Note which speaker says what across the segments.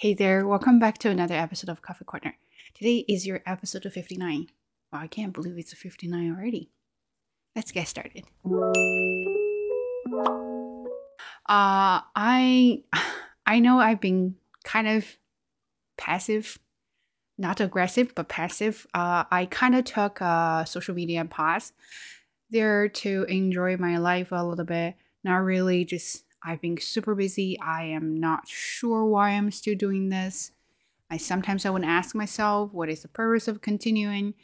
Speaker 1: Hey there, welcome back to another episode of Coffee Corner. Today is your episode of 59. Wow, I can't believe it's a 59 already. Let's get started. Uh, I I know I've been kind of passive, not aggressive, but passive. Uh, I kind of took a social media pause there to enjoy my life a little bit. Not really just I've been super busy. I am not sure why I'm still doing this. I sometimes I would ask myself, what is the purpose of continuing?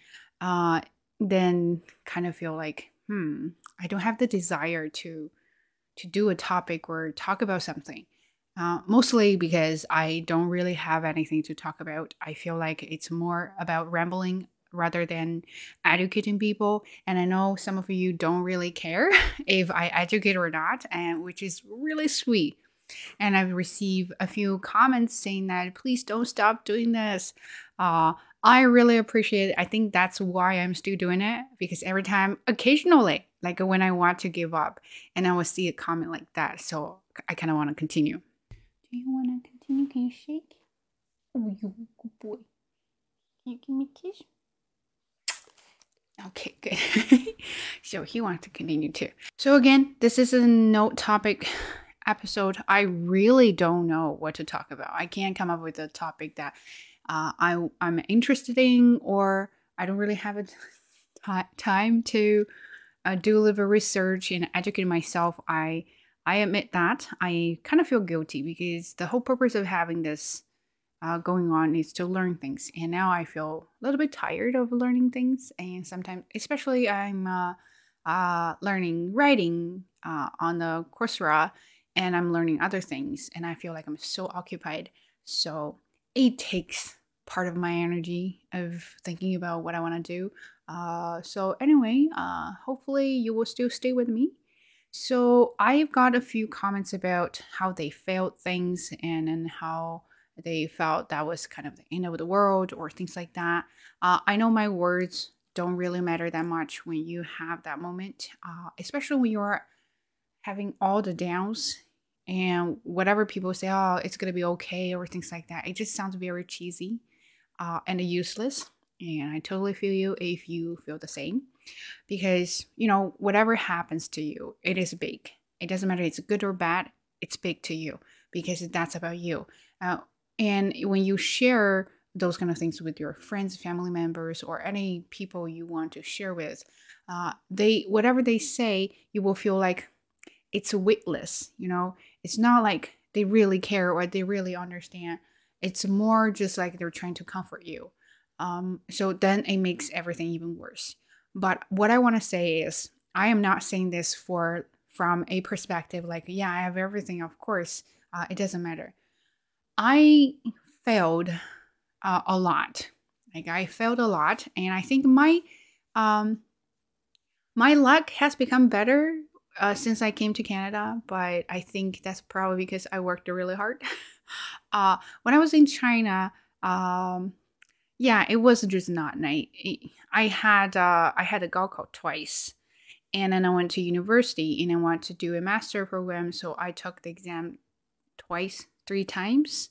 Speaker 1: Uh, then kind of feel like, hmm, I don't have the desire to to do a topic or talk about something. Uh, mostly because I don't really have anything to talk about. I feel like it's more about rambling rather than educating people. And I know some of you don't really care if I educate or not, and which is really sweet. And I've received a few comments saying that please don't stop doing this. Uh, I really appreciate it. I think that's why I'm still doing it because every time, occasionally, like when I want to give up, and I will see a comment like that. So I kind of want to continue. Do you want to continue? Can you shake? Oh, you good boy. Can you give me a kiss? Okay, good. so he wants to continue too. So again, this is a note topic episode. I really don't know what to talk about. I can't come up with a topic that uh, I I'm interested in, or I don't really have a t- time to uh, do a little research and educate myself. I I admit that I kind of feel guilty because the whole purpose of having this uh, going on is to learn things. And now I feel a little bit tired of learning things. And sometimes, especially, I'm uh, uh, learning writing uh, on the Coursera and I'm learning other things. And I feel like I'm so occupied. So it takes part of my energy of thinking about what I want to do. Uh, so, anyway, uh, hopefully, you will still stay with me. So, I've got a few comments about how they felt things and, and how they felt that was kind of the end of the world or things like that. Uh, I know my words don't really matter that much when you have that moment, uh, especially when you're having all the downs and whatever people say, oh, it's gonna be okay or things like that. It just sounds very cheesy uh, and useless. And I totally feel you if you feel the same, because you know whatever happens to you, it is big. It doesn't matter it's good or bad. It's big to you because that's about you. Uh, and when you share those kind of things with your friends, family members, or any people you want to share with, uh, they whatever they say, you will feel like it's weightless. You know, it's not like they really care or they really understand. It's more just like they're trying to comfort you. Um, so then it makes everything even worse. But what I want to say is, I am not saying this for from a perspective like, yeah, I have everything. Of course, uh, it doesn't matter I failed uh, a lot. Like I failed a lot, and I think my um my luck has become better uh, since I came to Canada. But I think that's probably because I worked really hard. uh, when I was in China, um, yeah, it was just not nice. I had uh, I had a Gaokao twice, and then I went to university and I wanted to do a master program, so I took the exam twice three times,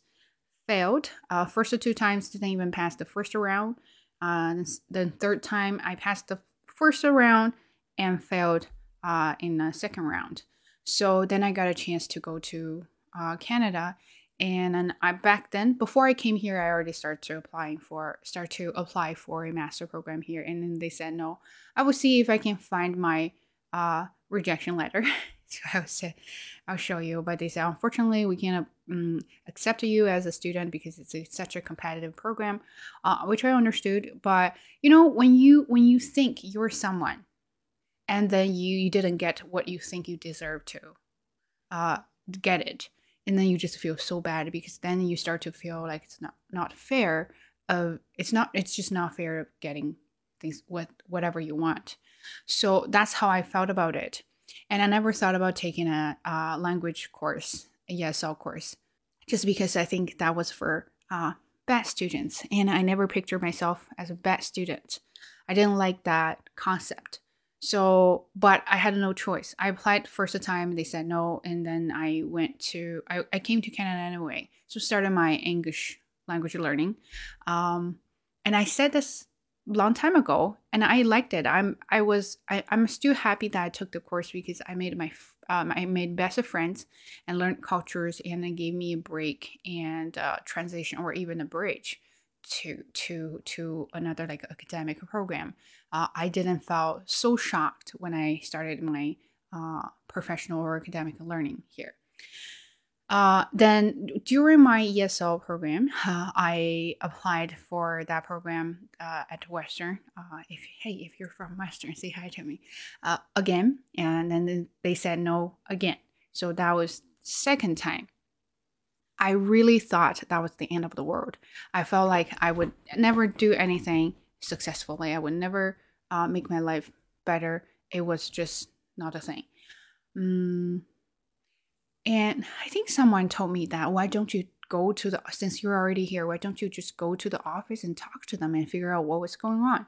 Speaker 1: failed. Uh, first two times didn't even pass the first round. Uh, the third time I passed the first round and failed uh, in the second round. So then I got a chance to go to uh, Canada, and I back then before I came here, I already started to applying for start to apply for a master program here, and then they said no. I will see if I can find my uh, rejection letter. I will say, I'll show you. But they said unfortunately we can't um, accept you as a student because it's a, such a competitive program, uh, which I understood. But you know, when you when you think you're someone, and then you you didn't get what you think you deserve to, uh, get it, and then you just feel so bad because then you start to feel like it's not not fair. Of it's not it's just not fair of getting things with whatever you want. So that's how I felt about it. And I never thought about taking a, a language course a ESL course, just because I think that was for uh, bad students, and I never pictured myself as a bad student. I didn't like that concept. So, but I had no choice. I applied first time, they said no, and then I went to I, I came to Canada anyway. So started my English language learning. Um, and I said this long time ago and I liked it. I'm I was I, I'm still happy that I took the course because I made my um, I made best of friends and learned cultures and it gave me a break and uh, transition or even a bridge to to to another like academic program. Uh, I didn't feel so shocked when I started my uh, professional or academic learning here. Uh, then during my ESL program, uh, I applied for that program uh, at Western. Uh, if hey, if you're from Western, say hi to me uh, again. And then they said no again. So that was second time. I really thought that was the end of the world. I felt like I would never do anything successfully. I would never make my life better. It was just not a thing. Mm, and I think someone told me that why don't you go to the since you're already here, why don't you just go to the office and talk to them and figure out what was going on?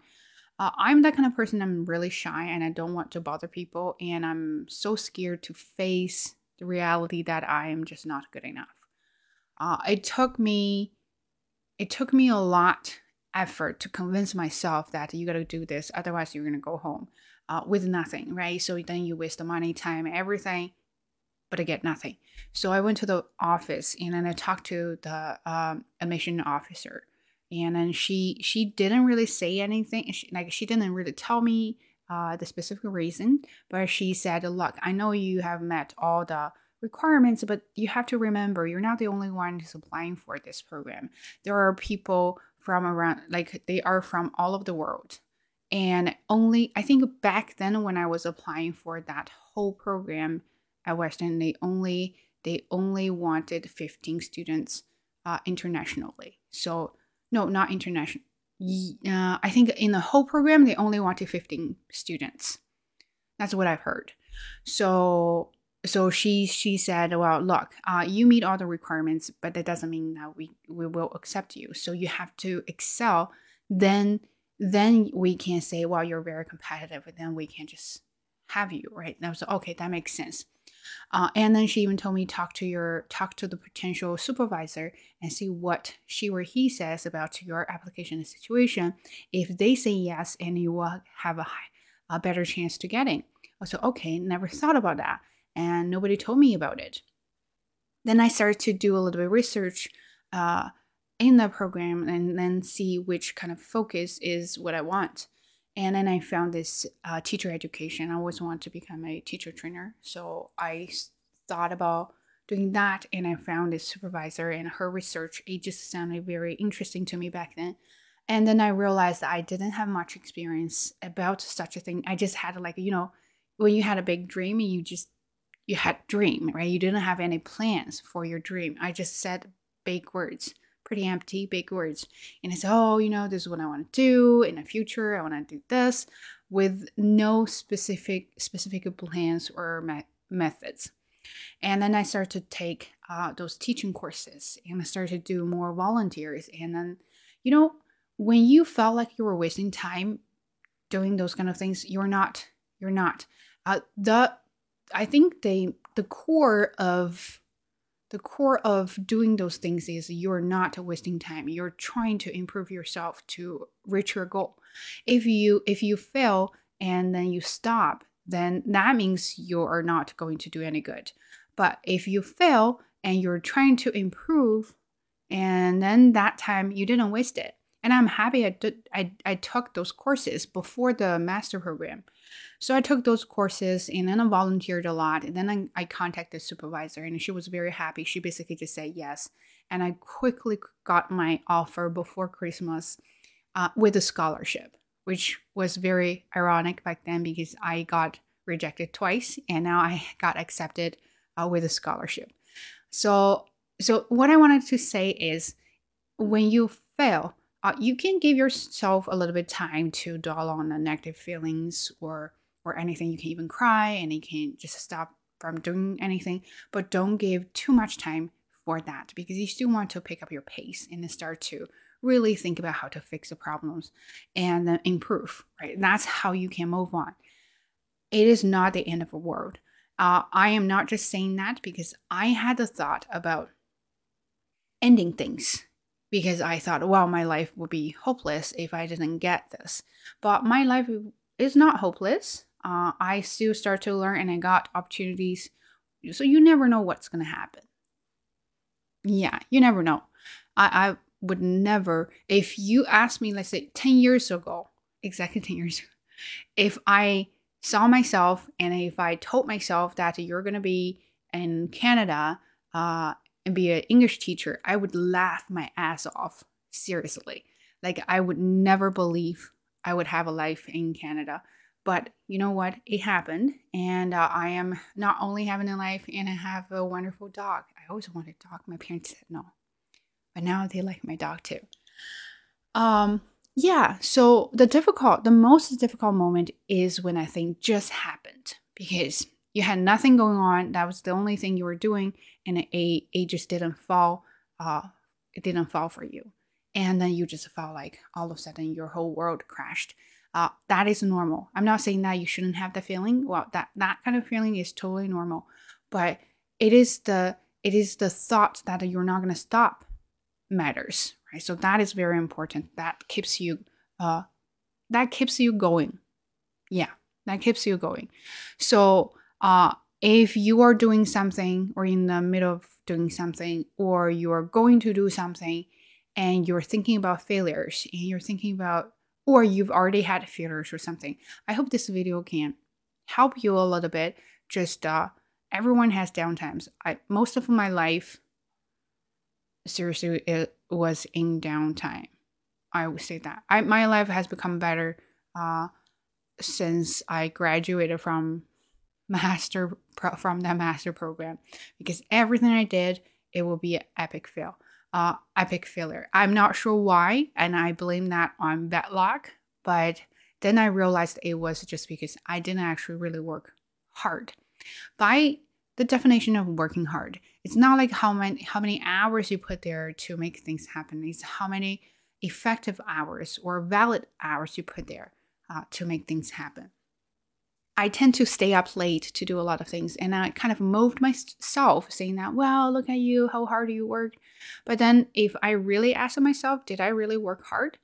Speaker 1: Uh, I'm that kind of person. I'm really shy and I don't want to bother people, and I'm so scared to face the reality that I am just not good enough. Uh, it took me, it took me a lot effort to convince myself that you got to do this, otherwise you're gonna go home uh, with nothing, right? So then you waste the money, time, everything but I get nothing. So I went to the office and then I talked to the um, admission officer, and then she she didn't really say anything. She, like she didn't really tell me uh, the specific reason, but she said, "Look, I know you have met all the." requirements but you have to remember you're not the only one who's applying for this program there are people from around like they are from all over the world and only i think back then when i was applying for that whole program at Western, they only they only wanted 15 students uh, internationally. So no, not international. Uh, I think in the whole program they only wanted 15 students. That's what I've heard. So so she she said, well, look, uh, you meet all the requirements, but that doesn't mean that we we will accept you. So you have to excel. Then then we can say, well, you're very competitive, and then we can just have you, right? And I was like, okay, that makes sense. Uh, and then she even told me talk to your talk to the potential supervisor and see what she or he says about your application situation. If they say yes, and you will have a, a better chance to get in. I said, okay, never thought about that, and nobody told me about it. Then I started to do a little bit of research uh, in the program and then see which kind of focus is what I want. And then I found this uh, teacher education. I always wanted to become a teacher trainer. So I thought about doing that and I found this supervisor and her research. It just sounded very interesting to me back then. And then I realized that I didn't have much experience about such a thing. I just had like, you know, when you had a big dream you just you had dream, right? You didn't have any plans for your dream. I just said big words pretty empty, big words. And I said, oh, you know, this is what I want to do in the future. I want to do this with no specific specific plans or me- methods. And then I started to take uh, those teaching courses and I started to do more volunteers. And then, you know, when you felt like you were wasting time doing those kind of things, you're not. You're not. Uh, the I think the the core of the core of doing those things is you're not wasting time. You're trying to improve yourself to reach your goal. If you if you fail and then you stop then that means you are not going to do any good. But if you fail and you're trying to improve and then that time you didn't waste it. And i'm happy i did i, I took those courses before the master program so I took those courses and then I volunteered a lot. And then I, I contacted the supervisor and she was very happy. She basically just said yes. And I quickly got my offer before Christmas uh, with a scholarship, which was very ironic back then because I got rejected twice and now I got accepted uh, with a scholarship. So, so what I wanted to say is when you fail, uh, you can give yourself a little bit time to dwell on the negative feelings or or anything. You can even cry and you can just stop from doing anything, but don't give too much time for that because you still want to pick up your pace and start to really think about how to fix the problems and then improve, right? That's how you can move on. it is not the end of the world. Uh, I am not just saying that because I had the thought about ending things because I thought, well, my life would be hopeless if I didn't get this. But my life is not hopeless. Uh, I still start to learn and I got opportunities. So you never know what's going to happen. Yeah, you never know. I, I would never, if you asked me, let's say 10 years ago, exactly 10 years ago, if I saw myself and if I told myself that you're going to be in Canada uh, and be an English teacher, I would laugh my ass off. Seriously. Like, I would never believe I would have a life in Canada. But you know what? It happened. And uh, I am not only having a life and I have a wonderful dog. I always wanted a dog. My parents said no. But now they like my dog too. Um, yeah, so the difficult, the most difficult moment is when I think just happened because you had nothing going on. That was the only thing you were doing, and it, it just didn't fall. Uh, it didn't fall for you, and then you just felt like all of a sudden your whole world crashed. Uh, that is normal. I'm not saying that you shouldn't have the feeling. Well, that that kind of feeling is totally normal, but it is the it is the thought that you're not going to stop matters, right? So that is very important. That keeps you uh, that keeps you going. Yeah, that keeps you going. So uh, if you are doing something or in the middle of doing something or you are going to do something and you're thinking about failures and you're thinking about or you've already had failures or something i hope this video can help you a little bit. Just uh everyone has downtimes. I most of my life seriously it was in downtime. I would say that. I, my life has become better uh since i graduated from master pro- from that master program because everything I did it will be an epic fail. Uh, epic failure. I'm not sure why, and I blame that on bad luck. But then I realized it was just because I didn't actually really work hard. By the definition of working hard, it's not like how many how many hours you put there to make things happen. It's how many effective hours or valid hours you put there uh, to make things happen. I tend to stay up late to do a lot of things. And I kind of moved myself saying that, well, look at you, how hard you worked. But then if I really ask myself, did I really work hard?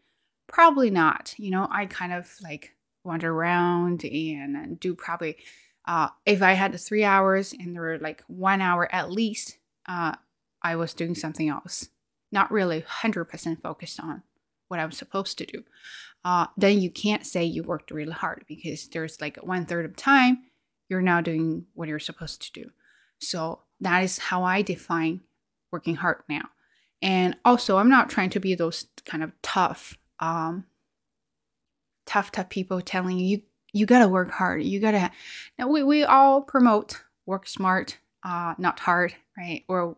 Speaker 1: Probably not. You know, I kind of like wander around and, and do probably, uh, if I had three hours and there were like one hour at least, uh, I was doing something else. Not really 100% focused on what I was supposed to do uh, then you can't say you worked really hard because there's like one third of time you're now doing what you're supposed to do. So that is how I define working hard now. And also, I'm not trying to be those kind of tough, um, tough, tough people telling you you, you gotta work hard. You gotta. Now we we all promote work smart, uh, not hard, right, or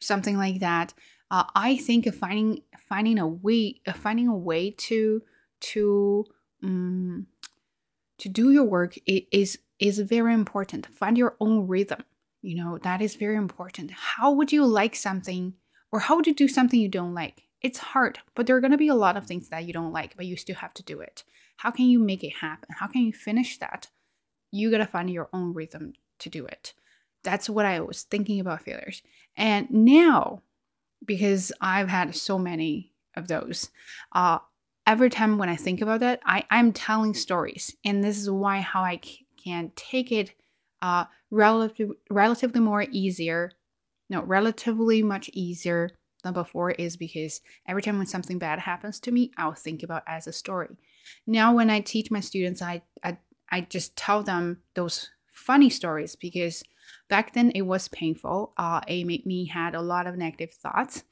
Speaker 1: something like that. Uh, I think finding finding a way, finding a way to to um, to do your work is is very important. Find your own rhythm. You know that is very important. How would you like something, or how would you do something you don't like? It's hard, but there are going to be a lot of things that you don't like, but you still have to do it. How can you make it happen? How can you finish that? You got to find your own rhythm to do it. That's what I was thinking about failures. And now, because I've had so many of those, uh, every time when I think about that, I, I'm telling stories. And this is why how I c- can take it uh, relative, relatively more easier, no, relatively much easier than before is because every time when something bad happens to me, I'll think about as a story. Now when I teach my students, I, I, I just tell them those funny stories because back then it was painful. Uh, it made me had a lot of negative thoughts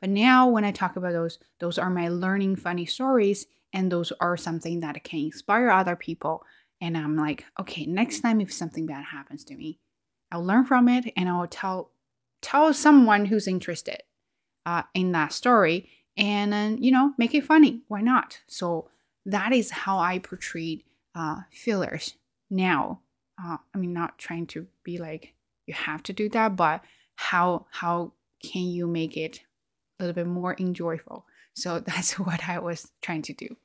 Speaker 1: but now when I talk about those, those are my learning funny stories and those are something that can inspire other people. And I'm like, okay, next time if something bad happens to me, I'll learn from it and I'll tell tell someone who's interested uh, in that story and then you know make it funny. Why not? So that is how I portray uh, fillers now. Uh, I mean, not trying to be like you have to do that, but how how can you make it little bit more enjoyable. So that's what I was trying to do.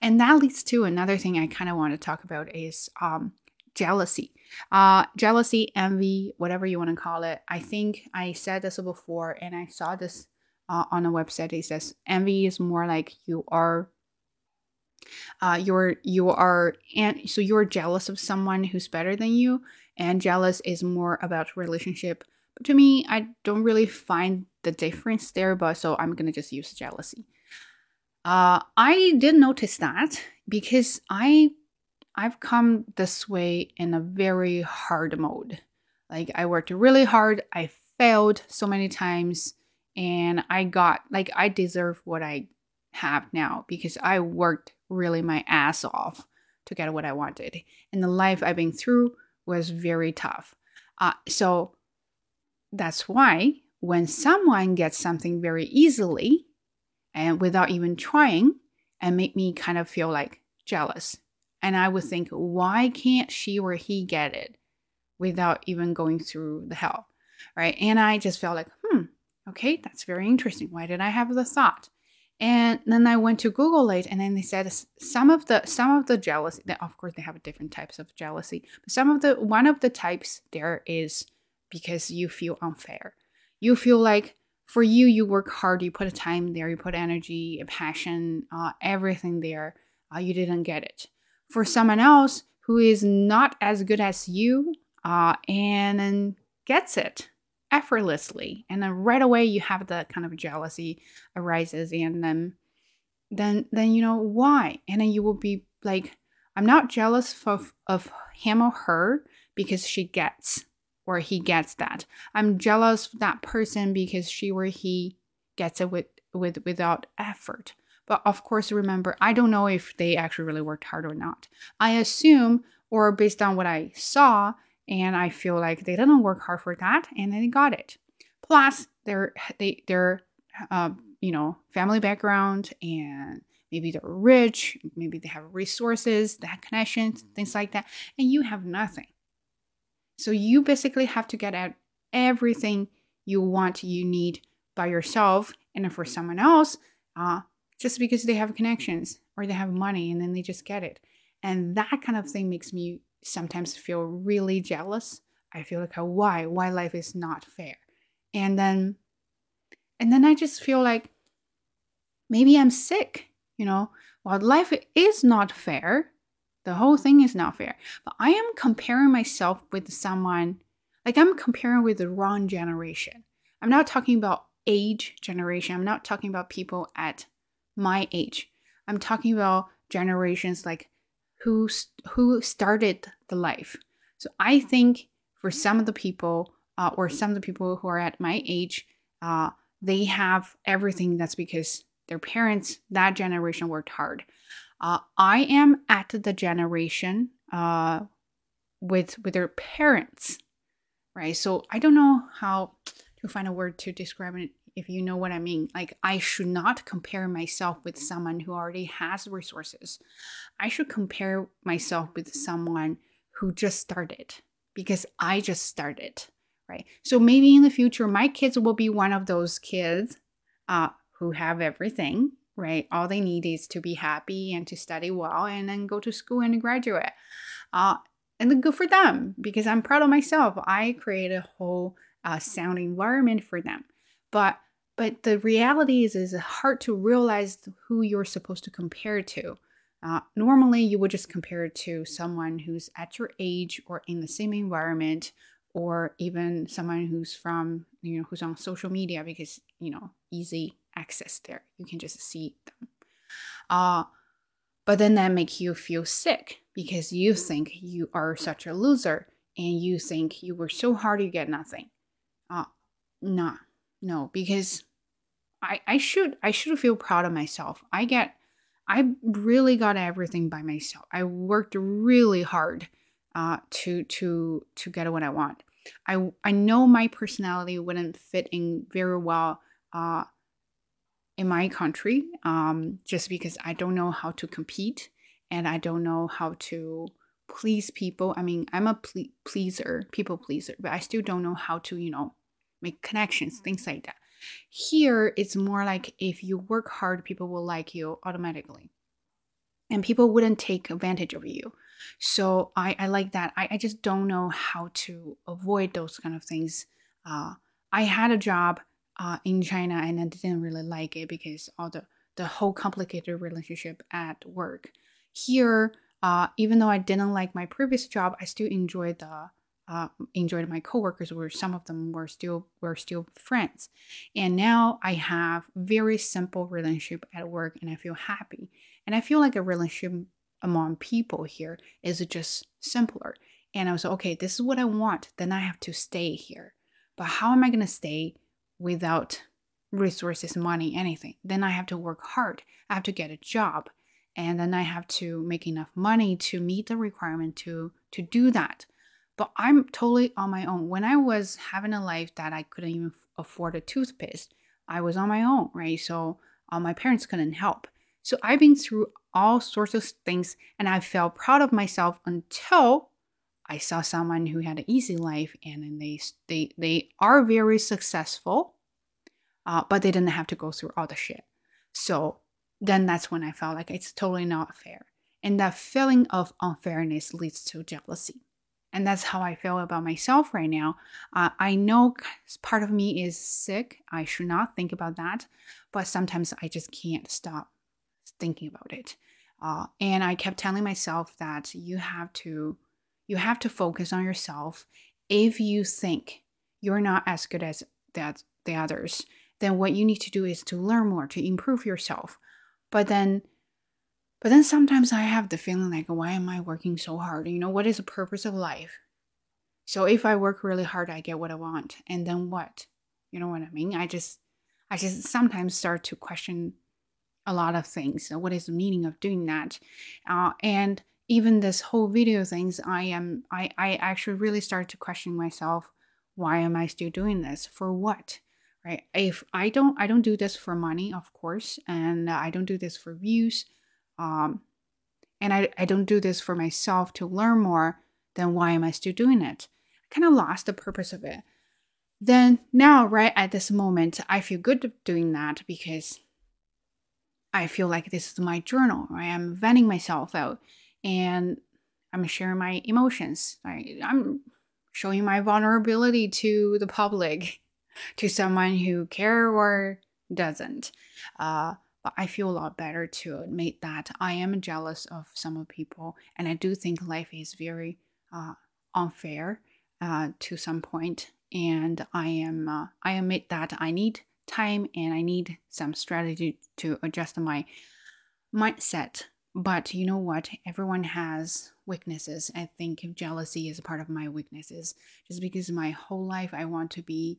Speaker 1: And that leads to another thing I kind of want to talk about is um, jealousy. Uh, jealousy, envy, whatever you want to call it. I think I said this before, and I saw this uh, on a website. It says envy is more like you are. Uh, you're you are and so you're jealous of someone who's better than you, and jealous is more about relationship. To me, I don't really find the difference there. But so I'm gonna just use jealousy. Uh, I did notice that because I I've come this way in a very hard mode. Like I worked really hard, I failed so many times, and I got like I deserve what I have now because I worked really my ass off to get what I wanted. And the life I've been through was very tough. Uh, so that's why when someone gets something very easily and without even trying, and make me kind of feel like jealous and I would think, why can't she or he get it without even going through the hell? Right. And I just felt like, hmm, okay, that's very interesting. Why did I have the thought? And then I went to Google it, and then they said some of the some of the jealousy. Of course, they have different types of jealousy, but some of the one of the types there is because you feel unfair. You feel like for you, you work hard, you put a time there, you put energy, a passion, uh, everything there. Uh, you didn't get it for someone else who is not as good as you uh, and gets it effortlessly and then right away you have the kind of jealousy arises and then then then you know why and then you will be like i'm not jealous of, of him or her because she gets or he gets that i'm jealous of that person because she or he gets it with with without effort but of course, remember, I don't know if they actually really worked hard or not. I assume, or based on what I saw, and I feel like they didn't work hard for that, and they got it. Plus, their they their uh, you know family background and maybe they're rich, maybe they have resources, they have connections, things like that, and you have nothing. So you basically have to get at everything you want, you need by yourself, and for someone else, uh, just because they have connections or they have money and then they just get it. And that kind of thing makes me sometimes feel really jealous. I feel like oh, why why life is not fair. And then and then I just feel like maybe I'm sick, you know. While life is not fair, the whole thing is not fair. But I am comparing myself with someone like I'm comparing with the wrong generation. I'm not talking about age generation. I'm not talking about people at my age. I'm talking about generations like who who started the life. So I think for some of the people uh, or some of the people who are at my age, uh, they have everything. That's because their parents, that generation, worked hard. Uh, I am at the generation uh, with with their parents, right? So I don't know how to find a word to describe it if you know what I mean. Like, I should not compare myself with someone who already has resources. I should compare myself with someone who just started because I just started, right? So maybe in the future, my kids will be one of those kids uh, who have everything, right? All they need is to be happy and to study well and then go to school and graduate. Uh, and good for them because I'm proud of myself. I create a whole uh, sound environment for them. But but the reality is, is hard to realize who you're supposed to compare to. Uh, normally, you would just compare to someone who's at your age or in the same environment, or even someone who's from, you know, who's on social media because, you know, easy access there. You can just see them. Uh, but then that makes you feel sick because you think you are such a loser and you think you were so hard you get nothing. Uh, nah, no, because I, I should I should feel proud of myself. I get I really got everything by myself. I worked really hard uh, to to to get what I want. I I know my personality wouldn't fit in very well uh, in my country, um, just because I don't know how to compete and I don't know how to please people. I mean, I'm a ple- pleaser, people pleaser, but I still don't know how to you know make connections, things like that. Here, it's more like if you work hard, people will like you automatically. and people wouldn't take advantage of you. So I, I like that. I, I just don't know how to avoid those kind of things. Uh, I had a job uh, in China and I didn't really like it because all the the whole complicated relationship at work. Here, uh, even though I didn't like my previous job, I still enjoyed the uh, enjoyed my coworkers. Where some of them were still were still friends, and now I have very simple relationship at work, and I feel happy. And I feel like a relationship among people here is just simpler. And I was okay, this is what I want. Then I have to stay here. But how am I to stay without resources, money, anything? Then I have to work hard. I have to get a job. And then I have to make enough money to meet the requirement to to do that. But I'm totally on my own. When I was having a life that I couldn't even afford a toothpaste, I was on my own, right? So uh, my parents couldn't help. So I've been through all sorts of things and I felt proud of myself until I saw someone who had an easy life and they they they are very successful, uh, but they didn't have to go through all the shit. So then that's when I felt like it's totally not fair. And that feeling of unfairness leads to jealousy. And that's how I feel about myself right now. Uh, I know part of me is sick. I should not think about that. But sometimes I just can't stop thinking about it. Uh, and I kept telling myself that you have to you have to focus on yourself. If you think you're not as good as that the others, then what you need to do is to learn more, to improve yourself. But then but then sometimes I have the feeling like why am I working so hard? You know, what is the purpose of life? So if I work really hard, I get what I want. And then what? You know what I mean? I just I just sometimes start to question a lot of things. What is the meaning of doing that? Uh, and even this whole video things, I am I I actually really started to question myself. Why am I still doing this? For what? Right? If I don't I don't do this for money, of course, and I don't do this for views. Um, and I, I don't do this for myself to learn more, then why am I still doing it? I kind of lost the purpose of it. Then now, right at this moment, I feel good doing that because I feel like this is my journal. I am venting myself out and I'm sharing my emotions. I, I'm showing my vulnerability to the public, to someone who care or doesn't. Uh, but I feel a lot better to admit that I am jealous of some people, and I do think life is very uh, unfair uh, to some point. And I am uh, I admit that I need time and I need some strategy to adjust my mindset. But you know what? Everyone has weaknesses. I think jealousy is a part of my weaknesses just because my whole life I want to be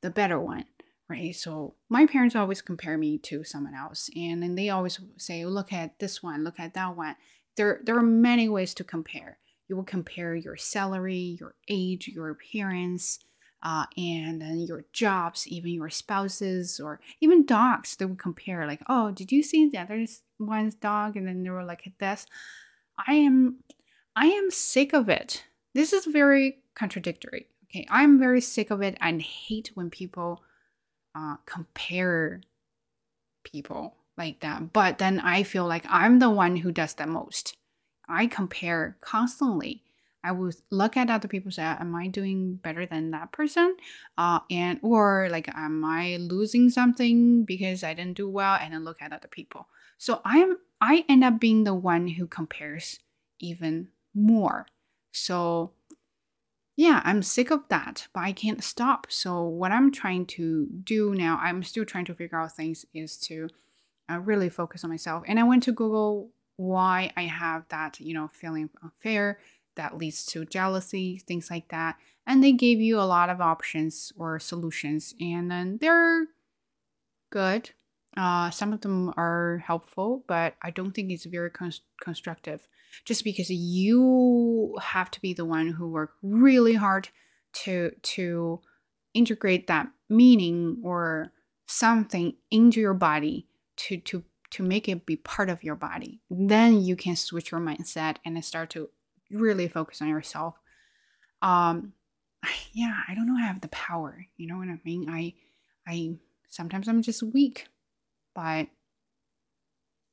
Speaker 1: the better one, right? So my parents always compare me to someone else and then they always say, look at this one, look at that one. There, there are many ways to compare. You will compare your salary, your age, your appearance, uh, and then your jobs, even your spouses, or even dogs. They would compare, like, oh, did you see the other one's dog? And then they were like, this. I am, I am sick of it. This is very contradictory. Okay, I'm very sick of it and hate when people uh, compare people like that. But then I feel like I'm the one who does the most. I compare constantly I would look at other people say, am I doing better than that person? Uh, and or like, am I losing something because I didn't do well? And then look at other people. So I am I end up being the one who compares even more. So yeah, I'm sick of that, but I can't stop. So what I'm trying to do now, I'm still trying to figure out things, is to uh, really focus on myself. And I went to Google why I have that, you know, feeling unfair that leads to jealousy, things like that. And they gave you a lot of options or solutions, and then they're good. Uh, some of them are helpful, but I don't think it's very constructive. Just because you have to be the one who work really hard to to integrate that meaning or something into your body to to to make it be part of your body. Then you can switch your mindset and start to really focus on yourself. Um, yeah, I don't know. I have the power. You know what I mean? I, I sometimes I'm just weak, but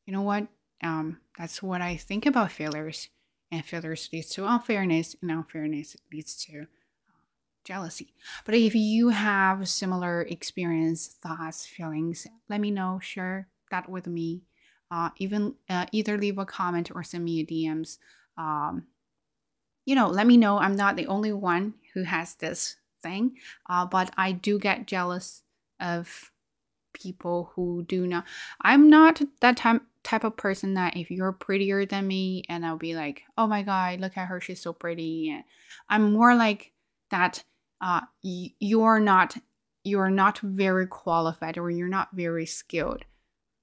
Speaker 1: you know what? Um, that's what I think about failures. And failures leads to unfairness, and unfairness leads to uh, jealousy. But if you have similar experience, thoughts, feelings, let me know. Share that with me. Uh, even uh, either leave a comment or send me a DMs. Um, you know, let me know. I'm not the only one who has this thing, uh, but I do get jealous of people who do not. I'm not that time type of person that if you're prettier than me and I'll be like, oh my God, look at her, she's so pretty. And I'm more like that uh, y- you're not you're not very qualified or you're not very skilled,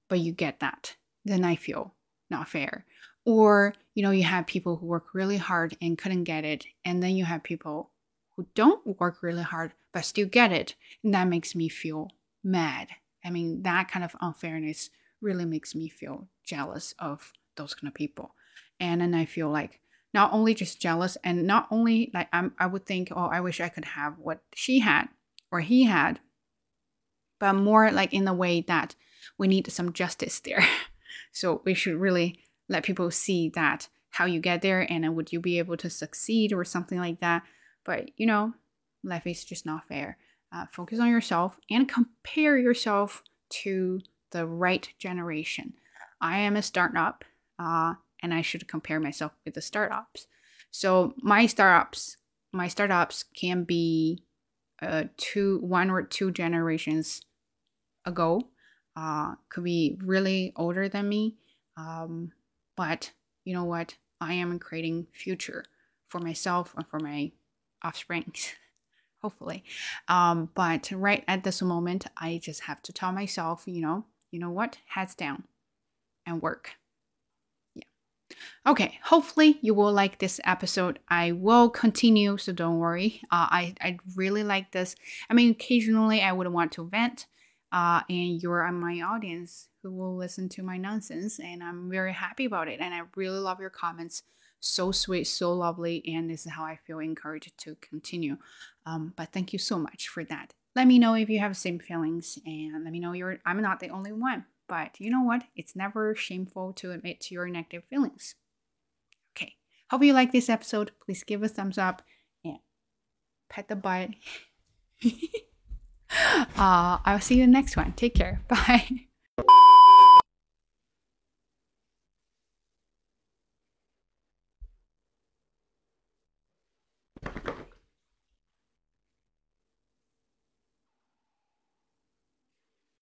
Speaker 1: but you get that. Then I feel not fair. Or, you know, you have people who work really hard and couldn't get it. And then you have people who don't work really hard but still get it. And that makes me feel mad. I mean, that kind of unfairness really makes me feel jealous of those kind of people. And then I feel like not only just jealous and not only like I'm, I would think, oh, I wish I could have what she had or he had, but more like in the way that we need some justice there. so we should really let people see that how you get there and would you be able to succeed or something like that. But you know, life is just not fair. Uh, focus on yourself and compare yourself to the right generation. I am a startup uh, and I should compare myself with the startups. So my startups, my startups can be uh, two, one or two generations ago. Uh, could be really older than me. Um, but you know what? I am creating future for myself and for my offspring. hopefully. Um, but right at this moment, I just have to tell myself, you know, you know what? Heads down and work. Yeah. Okay. Hopefully you will like this episode. I will continue, so don't worry. Uh, I I really like this. I mean, occasionally I would want to vent. Uh, and you're my audience who will listen to my nonsense, and I'm very happy about it. And I really love your comments so sweet, so lovely, and this is how I feel encouraged to continue. Um, but thank you so much for that. Let me know if you have same feelings, and let me know you're. I'm not the only one, but you know what? It's never shameful to admit to your negative feelings. Okay, hope you like this episode. Please give a thumbs up and pet the butt. uh, I'll see you next one. Take care. Bye.